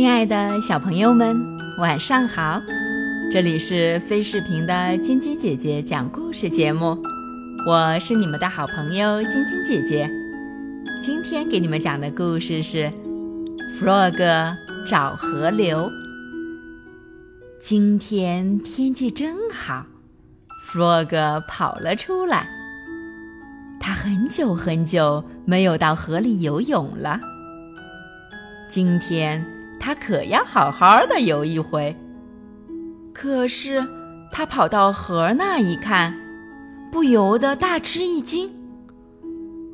亲爱的小朋友们，晚上好！这里是飞视频的晶晶姐姐讲故事节目，我是你们的好朋友晶晶姐姐。今天给你们讲的故事是《Frog 找河流》。今天天气真好，Frog 跑了出来。他很久很久没有到河里游泳了，今天。他可要好好的游一回。可是，他跑到河那一看，不由得大吃一惊。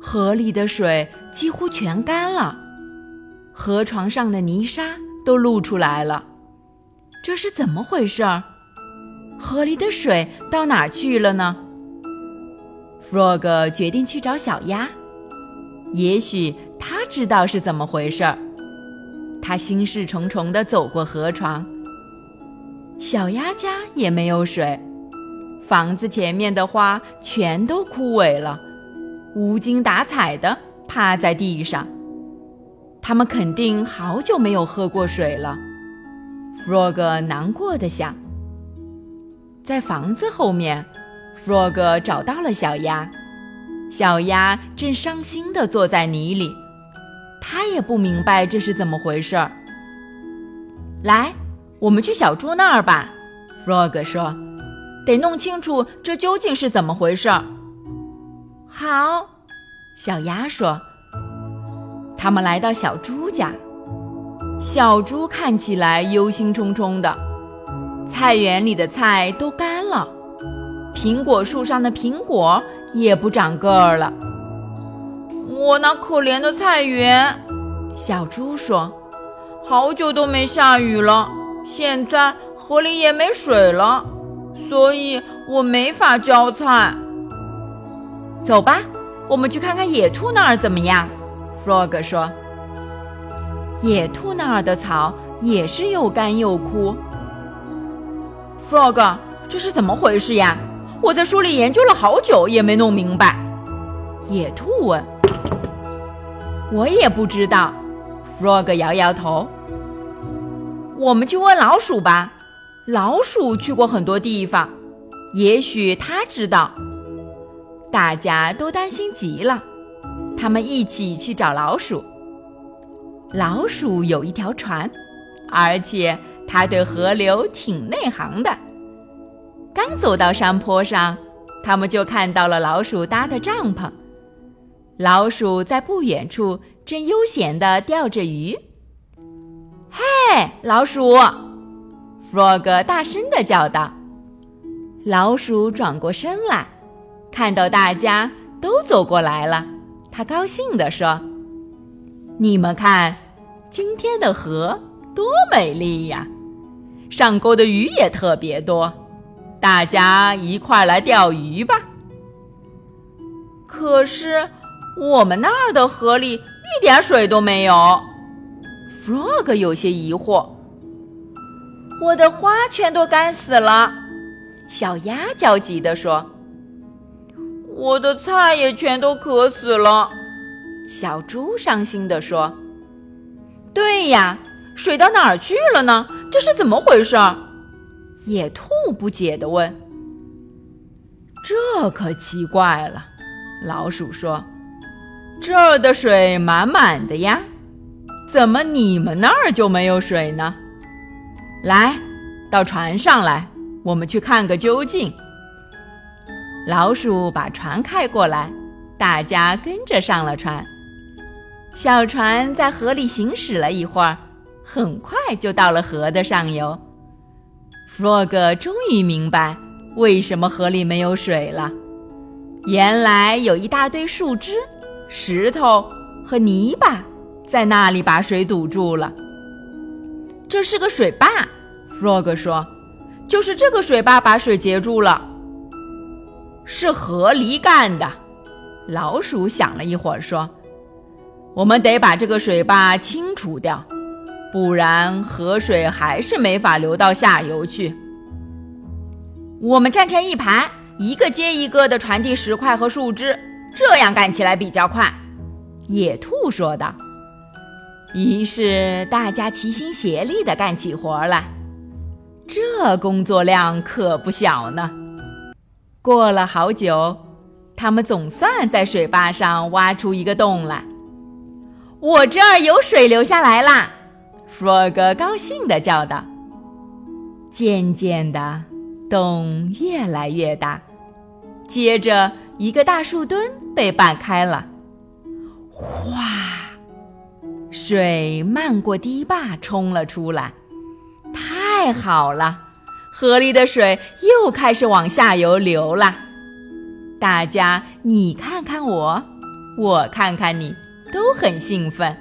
河里的水几乎全干了，河床上的泥沙都露出来了。这是怎么回事儿？河里的水到哪去了呢？Frog 决定去找小鸭，也许他知道是怎么回事儿。他心事重重地走过河床，小鸭家也没有水，房子前面的花全都枯萎了，无精打采地趴在地上。他们肯定好久没有喝过水了。Frog 难过的想。在房子后面，Frog 找到了小鸭，小鸭正伤心地坐在泥里。他也不明白这是怎么回事儿。来，我们去小猪那儿吧。Frog 说：“得弄清楚这究竟是怎么回事儿。”好，小鸭说。他们来到小猪家，小猪看起来忧心忡忡的。菜园里的菜都干了，苹果树上的苹果也不长个儿了。我那可怜的菜园，小猪说：“好久都没下雨了，现在河里也没水了，所以我没法浇菜。”走吧，我们去看看野兔那儿怎么样？Frog 说：“野兔那儿的草也是又干又枯。”Frog，这是怎么回事呀？我在书里研究了好久，也没弄明白。野兔问。我也不知道，Frog 摇摇头。我们去问老鼠吧，老鼠去过很多地方，也许它知道。大家都担心极了，他们一起去找老鼠。老鼠有一条船，而且它对河流挺内行的。刚走到山坡上，他们就看到了老鼠搭的帐篷。老鼠在不远处正悠闲地钓着鱼。嘿，老鼠！Frog 大声地叫道。老鼠转过身来，看到大家都走过来了，他高兴地说：“你们看，今天的河多美丽呀！上钩的鱼也特别多，大家一块来钓鱼吧。”可是。我们那儿的河里一点水都没有，Frog 有些疑惑。我的花全都干死了，小鸭焦急地说。我的菜也全都渴死了，小猪伤心地说。对呀，水到哪儿去了呢？这是怎么回事？野兔不解地问。这可奇怪了，老鼠说。这儿的水满满的呀，怎么你们那儿就没有水呢？来，到船上来，我们去看个究竟。老鼠把船开过来，大家跟着上了船。小船在河里行驶了一会儿，很快就到了河的上游。Frog 终于明白为什么河里没有水了，原来有一大堆树枝。石头和泥巴在那里把水堵住了。这是个水坝，Frog 说：“就是这个水坝把水截住了。”是河狸干的，老鼠想了一会儿说：“我们得把这个水坝清除掉，不然河水还是没法流到下游去。”我们站成一排，一个接一个的传递石块和树枝。这样干起来比较快，野兔说道。于是大家齐心协力地干起活来，这工作量可不小呢。过了好久，他们总算在水坝上挖出一个洞来。我这儿有水流下来啦！Frog 高兴地叫道。渐渐的，洞越来越大，接着一个大树墩被拌开了，哗，水漫过堤坝冲了出来。太好了，河里的水又开始往下游流了。大家你看看我，我看看你。都很兴奋，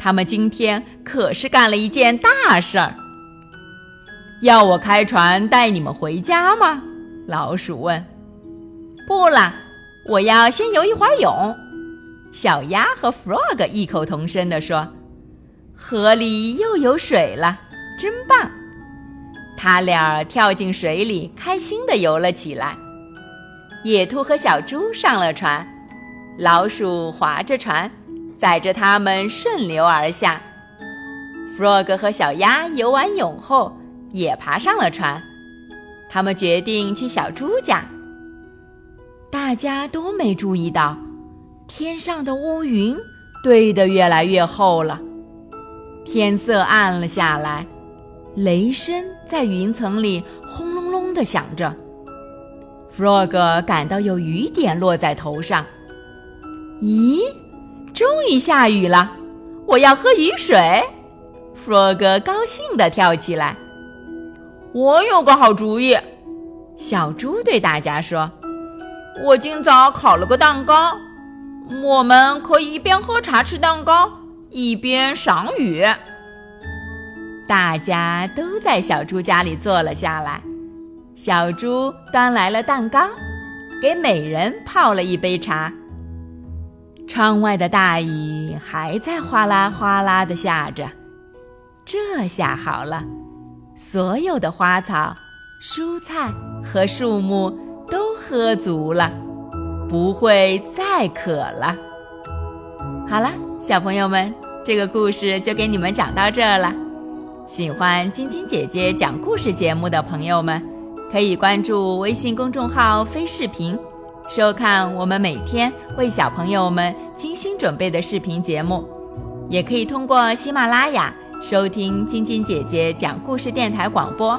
他们今天可是干了一件大事儿。要我开船带你们回家吗？老鼠问。不了，我要先游一会儿泳。小鸭和 Frog 异口同声地说：“河里又有水了，真棒！”他俩跳进水里，开心地游了起来。野兔和小猪上了船，老鼠划着船。载着他们顺流而下，Frog 和小鸭游完泳后也爬上了船。他们决定去小猪家。大家都没注意到，天上的乌云堆得越来越厚了，天色暗了下来，雷声在云层里轰隆隆地响着。Frog 感到有雨点落在头上，咦？终于下雨了，我要喝雨水。Frog 高兴地跳起来。我有个好主意，小猪对大家说：“我今早烤了个蛋糕，我们可以一边喝茶吃蛋糕，一边赏雨。”大家都在小猪家里坐了下来。小猪端来了蛋糕，给每人泡了一杯茶。窗外的大雨还在哗啦哗啦的下着，这下好了，所有的花草、蔬菜和树木喝足了，不会再渴了。好了，小朋友们，这个故事就给你们讲到这儿了。喜欢晶晶姐姐讲故事节目的朋友们，可以关注微信公众号“飞视频”。收看我们每天为小朋友们精心准备的视频节目，也可以通过喜马拉雅收听晶晶姐姐讲故事电台广播。